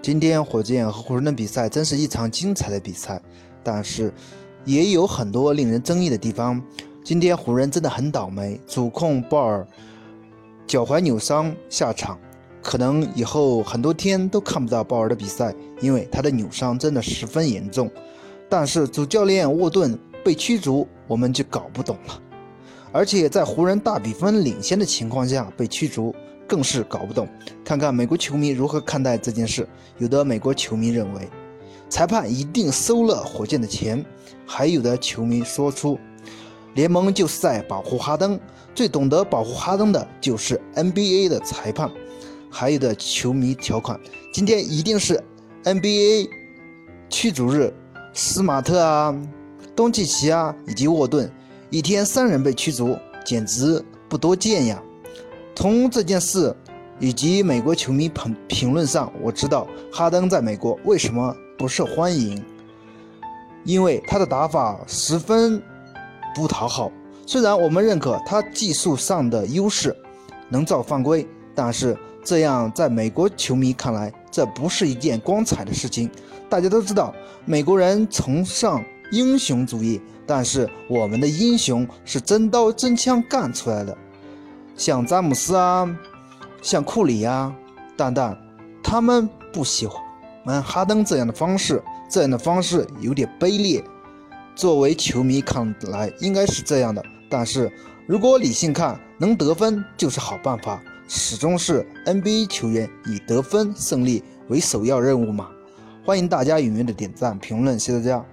今天火箭和湖人的比赛真是一场精彩的比赛，但是也有很多令人争议的地方。今天湖人真的很倒霉，主控鲍尔脚踝扭伤下场，可能以后很多天都看不到鲍尔的比赛，因为他的扭伤真的十分严重。但是主教练沃顿被驱逐，我们就搞不懂了，而且在湖人大比分领先的情况下被驱逐。更是搞不懂，看看美国球迷如何看待这件事。有的美国球迷认为，裁判一定收了火箭的钱；还有的球迷说出，联盟就是在保护哈登，最懂得保护哈登的就是 NBA 的裁判。还有的球迷调侃，今天一定是 NBA 驱逐日，斯马特啊、东契奇啊以及沃顿，一天三人被驱逐，简直不多见呀。从这件事以及美国球迷评评论上，我知道哈登在美国为什么不受欢迎，因为他的打法十分不讨好。虽然我们认可他技术上的优势，能造犯规，但是这样在美国球迷看来，这不是一件光彩的事情。大家都知道，美国人崇尚英雄主义，但是我们的英雄是真刀真枪干出来的。像詹姆斯啊，像库里呀，蛋蛋他们不喜欢哈登这样的方式，这样的方式有点卑劣。作为球迷看来应该是这样的，但是如果理性看，能得分就是好办法。始终是 NBA 球员以得分胜利为首要任务嘛。欢迎大家踊跃的点赞评论，谢谢大家。